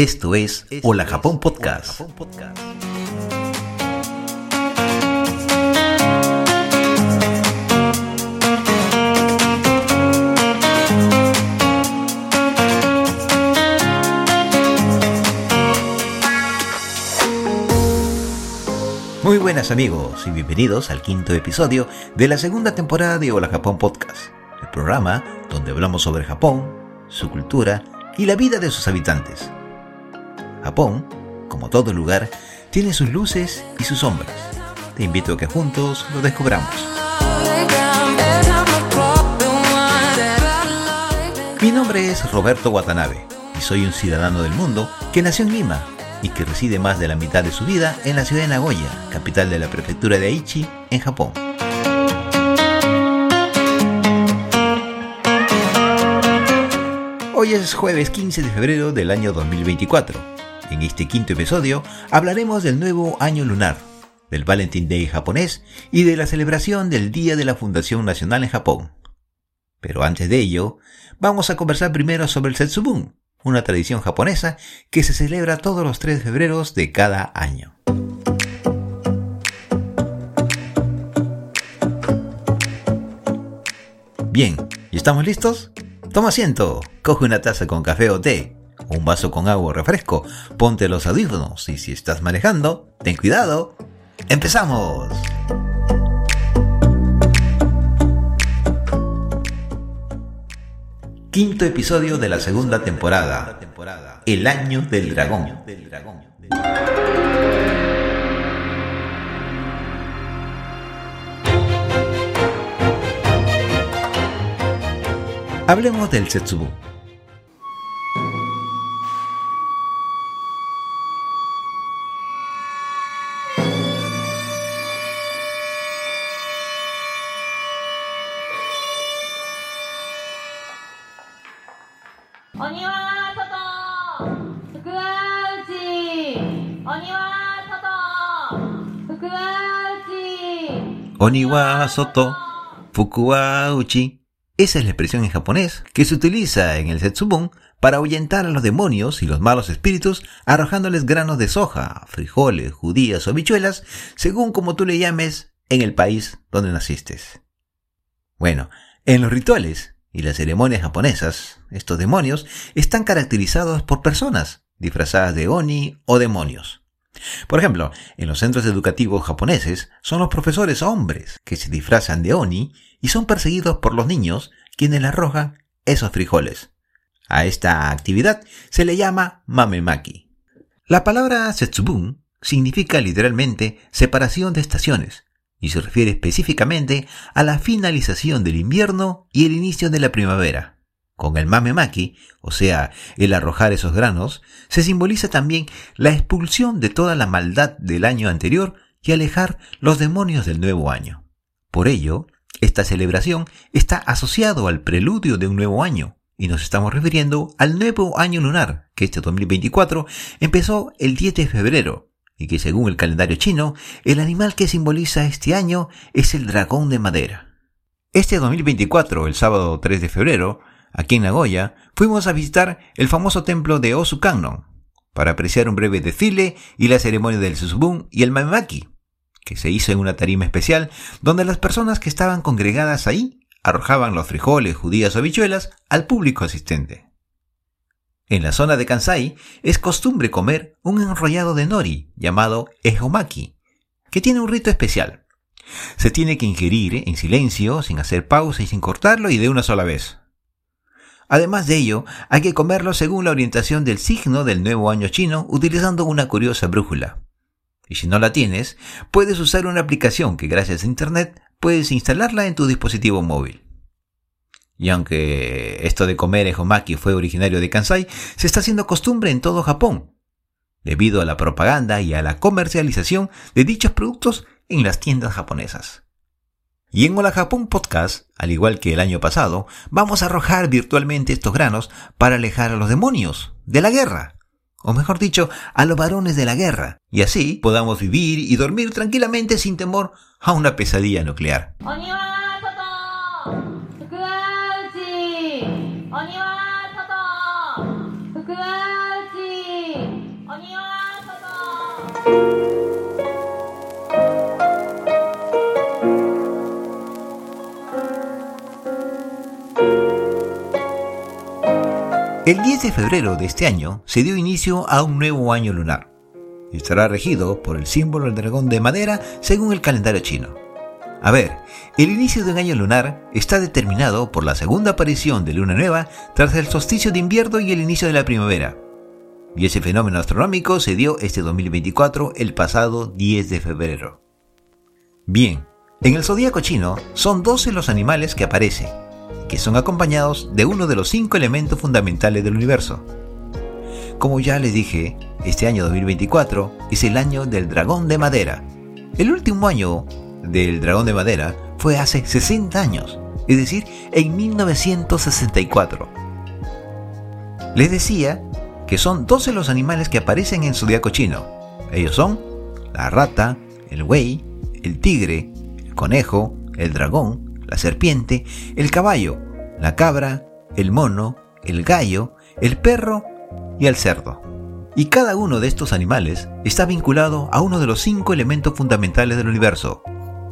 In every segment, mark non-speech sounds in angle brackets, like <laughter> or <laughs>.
Esto es Hola Japón Podcast. Muy buenas amigos y bienvenidos al quinto episodio de la segunda temporada de Hola Japón Podcast, el programa donde hablamos sobre Japón, su cultura y la vida de sus habitantes. Japón, como todo lugar, tiene sus luces y sus sombras. Te invito a que juntos lo descubramos. Mi nombre es Roberto Watanabe y soy un ciudadano del mundo que nació en Lima y que reside más de la mitad de su vida en la ciudad de Nagoya, capital de la prefectura de Aichi, en Japón. Hoy es jueves 15 de febrero del año 2024. En este quinto episodio hablaremos del nuevo año lunar, del Valentine Day japonés y de la celebración del Día de la Fundación Nacional en Japón. Pero antes de ello, vamos a conversar primero sobre el Setsubun, una tradición japonesa que se celebra todos los 3 de febrero de cada año. Bien, ¿y estamos listos? Toma asiento, coge una taza con café o té, un vaso con agua refresco, ponte los audífonos y si estás manejando, ten cuidado. ¡Empezamos! Quinto episodio de la segunda temporada. El año del dragón. Hablemos del Setsubu. Oniwa Soto Fukuwa Uchi esa es la expresión en japonés que se utiliza en el Setsubun para ahuyentar a los demonios y los malos espíritus arrojándoles granos de soja, frijoles, judías o habichuelas, según como tú le llames en el país donde naciste. Bueno, en los rituales y las ceremonias japonesas, estos demonios están caracterizados por personas disfrazadas de oni o demonios. Por ejemplo, en los centros educativos japoneses son los profesores hombres que se disfrazan de oni y son perseguidos por los niños quienes le arrojan esos frijoles. A esta actividad se le llama mamemaki. La palabra setsubun significa literalmente separación de estaciones y se refiere específicamente a la finalización del invierno y el inicio de la primavera. Con el mamemaki, o sea, el arrojar esos granos, se simboliza también la expulsión de toda la maldad del año anterior y alejar los demonios del nuevo año. Por ello, esta celebración está asociado al preludio de un nuevo año, y nos estamos refiriendo al nuevo año lunar, que este 2024 empezó el 10 de febrero, y que según el calendario chino, el animal que simboliza este año es el dragón de madera. Este 2024, el sábado 3 de febrero, aquí en Nagoya, fuimos a visitar el famoso templo de Osukannon, para apreciar un breve desfile y la ceremonia del Susubun y el Mamaki, que se hizo en una tarima especial donde las personas que estaban congregadas ahí arrojaban los frijoles, judías o habichuelas al público asistente. En la zona de Kansai es costumbre comer un enrollado de nori llamado ehomaki, que tiene un rito especial. Se tiene que ingerir en silencio, sin hacer pausa y sin cortarlo y de una sola vez. Además de ello, hay que comerlo según la orientación del signo del nuevo año chino utilizando una curiosa brújula. Y si no la tienes, puedes usar una aplicación que gracias a Internet puedes instalarla en tu dispositivo móvil. Y aunque esto de comer ejomaki fue originario de Kansai, se está haciendo costumbre en todo Japón, debido a la propaganda y a la comercialización de dichos productos en las tiendas japonesas. Y en Hola Japón Podcast, al igual que el año pasado, vamos a arrojar virtualmente estos granos para alejar a los demonios de la guerra. O mejor dicho, a los varones de la guerra, y así podamos vivir y dormir tranquilamente sin temor a una pesadilla nuclear. El 10 de febrero de este año se dio inicio a un nuevo año lunar. Estará regido por el símbolo del dragón de madera según el calendario chino. A ver, el inicio de un año lunar está determinado por la segunda aparición de luna nueva tras el solsticio de invierno y el inicio de la primavera. Y ese fenómeno astronómico se dio este 2024 el pasado 10 de febrero. Bien, en el zodíaco chino son 12 los animales que aparecen, que son acompañados de uno de los cinco elementos fundamentales del universo. Como ya les dije, este año 2024 es el año del dragón de madera. El último año del dragón de madera fue hace 60 años, es decir, en 1964. Les decía que son 12 los animales que aparecen en zodiaco chino. Ellos son la rata, el buey, el tigre, el conejo, el dragón, la serpiente, el caballo, la cabra, el mono, el gallo, el perro y el cerdo. Y cada uno de estos animales está vinculado a uno de los cinco elementos fundamentales del universo.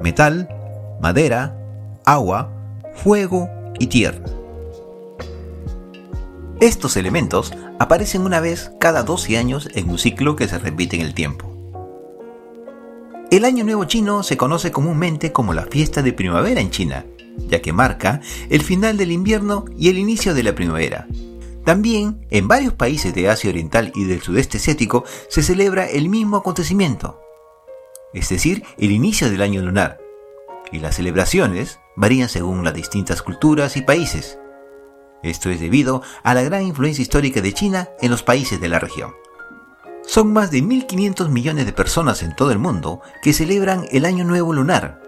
Metal, madera, agua, fuego y tierra. Estos elementos aparecen una vez cada 12 años en un ciclo que se repite en el tiempo. El Año Nuevo Chino se conoce comúnmente como la fiesta de primavera en China, ya que marca el final del invierno y el inicio de la primavera. También en varios países de Asia Oriental y del sudeste asiático se celebra el mismo acontecimiento, es decir, el inicio del año lunar, y las celebraciones varían según las distintas culturas y países. Esto es debido a la gran influencia histórica de China en los países de la región. Son más de 1.500 millones de personas en todo el mundo que celebran el Año Nuevo Lunar,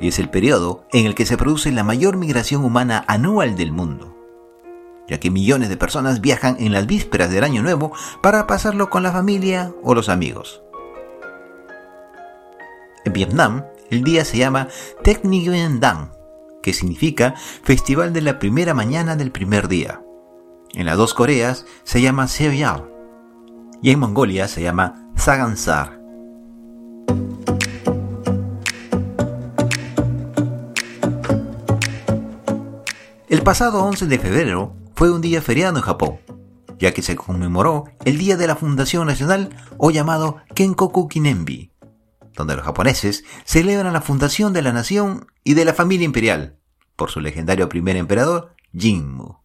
y es el periodo en el que se produce la mayor migración humana anual del mundo, ya que millones de personas viajan en las vísperas del Año Nuevo para pasarlo con la familia o los amigos. En Vietnam, el día se llama Tec Nguyen Dan, que significa Festival de la Primera Mañana del Primer Día. En las dos Coreas se llama Seoyal y en Mongolia se llama Sagansar. El pasado 11 de febrero fue un día feriado en Japón, ya que se conmemoró el Día de la Fundación Nacional o llamado Kenkoku Kinembi, donde los japoneses celebran la fundación de la nación y de la familia imperial por su legendario primer emperador, Jinmu.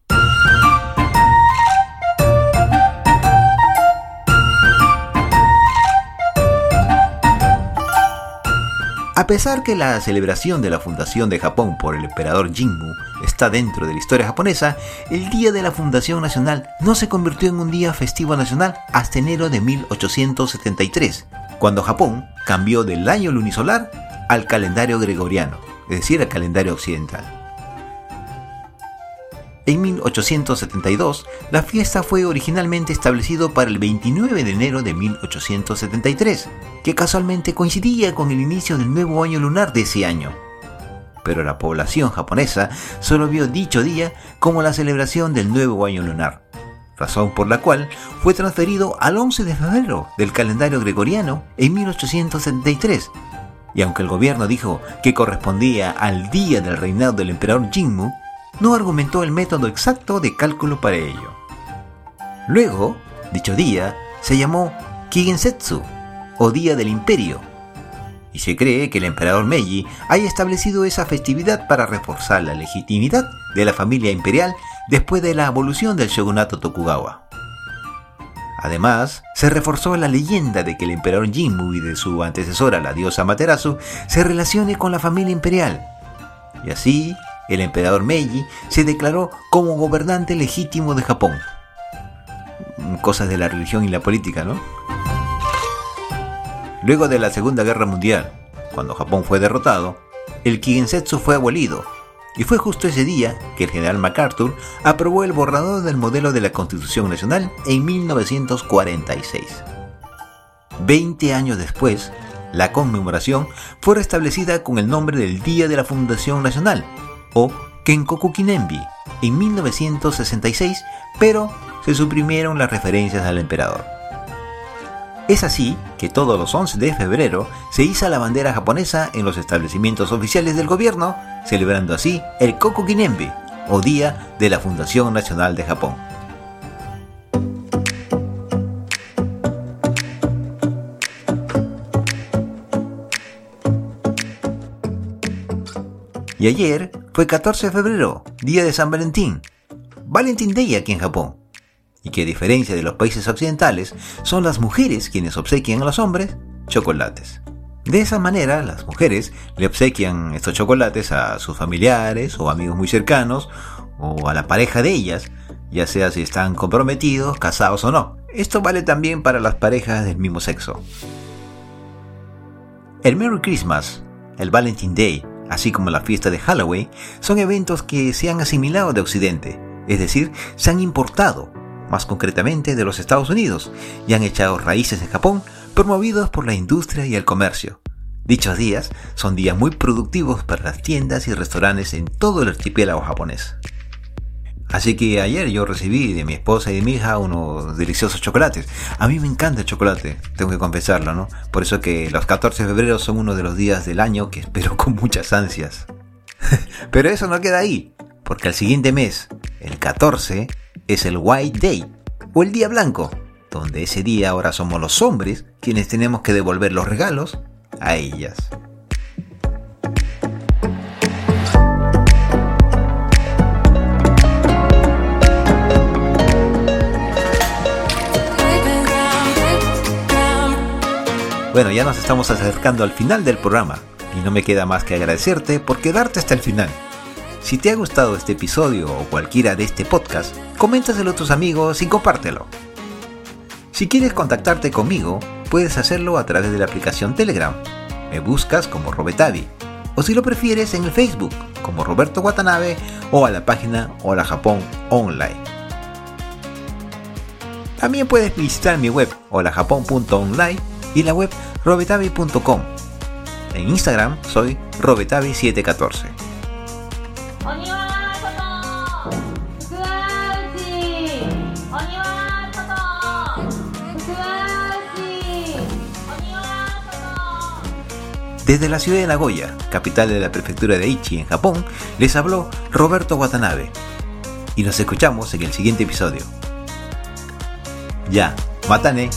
A pesar que la celebración de la fundación de Japón por el emperador Jinmu está dentro de la historia japonesa, el Día de la Fundación Nacional no se convirtió en un día festivo nacional hasta enero de 1873, cuando Japón cambió del año lunisolar al calendario gregoriano, es decir, al calendario occidental. En 1872, la fiesta fue originalmente establecido para el 29 de enero de 1873, que casualmente coincidía con el inicio del nuevo año lunar de ese año. Pero la población japonesa solo vio dicho día como la celebración del nuevo año lunar, razón por la cual fue transferido al 11 de febrero del calendario gregoriano en 1873. Y aunque el gobierno dijo que correspondía al día del reinado del emperador Jinmu, no argumentó el método exacto de cálculo para ello. Luego, dicho día se llamó Kigensetsu, o Día del Imperio, y se cree que el emperador Meiji haya establecido esa festividad para reforzar la legitimidad de la familia imperial después de la abolición del shogunato Tokugawa. Además, se reforzó la leyenda de que el emperador Jinmu y de su antecesora, la diosa Materasu, se relacione con la familia imperial. Y así, el emperador Meiji se declaró como gobernante legítimo de Japón. Cosas de la religión y la política, ¿no? Luego de la Segunda Guerra Mundial, cuando Japón fue derrotado, el Kigensetsu fue abolido, y fue justo ese día que el general MacArthur aprobó el borrador del modelo de la Constitución Nacional en 1946. Veinte años después, la conmemoración fue restablecida con el nombre del Día de la Fundación Nacional, o Kenkoku Kinembi en 1966, pero se suprimieron las referencias al emperador. Es así que todos los 11 de febrero se iza la bandera japonesa en los establecimientos oficiales del gobierno, celebrando así el Koku Kinembi, o Día de la Fundación Nacional de Japón. Y ayer fue 14 de febrero, día de San Valentín, Valentine Day aquí en Japón. Y que a diferencia de los países occidentales, son las mujeres quienes obsequian a los hombres chocolates. De esa manera, las mujeres le obsequian estos chocolates a sus familiares o amigos muy cercanos o a la pareja de ellas, ya sea si están comprometidos, casados o no. Esto vale también para las parejas del mismo sexo. El Merry Christmas, el Valentine Day, así como la fiesta de Halloween, son eventos que se han asimilado de Occidente, es decir, se han importado, más concretamente de los Estados Unidos, y han echado raíces en Japón, promovidos por la industria y el comercio. Dichos días son días muy productivos para las tiendas y restaurantes en todo el archipiélago japonés. Así que ayer yo recibí de mi esposa y de mi hija unos deliciosos chocolates. A mí me encanta el chocolate, tengo que confesarlo, ¿no? Por eso que los 14 de febrero son uno de los días del año que espero <laughs> con muchas ansias. <laughs> Pero eso no queda ahí, porque el siguiente mes, el 14, es el White Day, o el Día Blanco, donde ese día ahora somos los hombres quienes tenemos que devolver los regalos a ellas. Bueno, ya nos estamos acercando al final del programa y no me queda más que agradecerte por quedarte hasta el final. Si te ha gustado este episodio o cualquiera de este podcast, coméntaselo a tus amigos y compártelo. Si quieres contactarte conmigo, puedes hacerlo a través de la aplicación Telegram. Me buscas como Robetavi. O si lo prefieres en el Facebook como Roberto Watanabe o a la página Hola Japón Online. También puedes visitar mi web holajapón.online y la web robetavi.com. En Instagram soy robetavi714. Desde la ciudad de Nagoya, capital de la prefectura de Aichi en Japón, les habló Roberto Watanabe. Y nos escuchamos en el siguiente episodio. Ya, matane.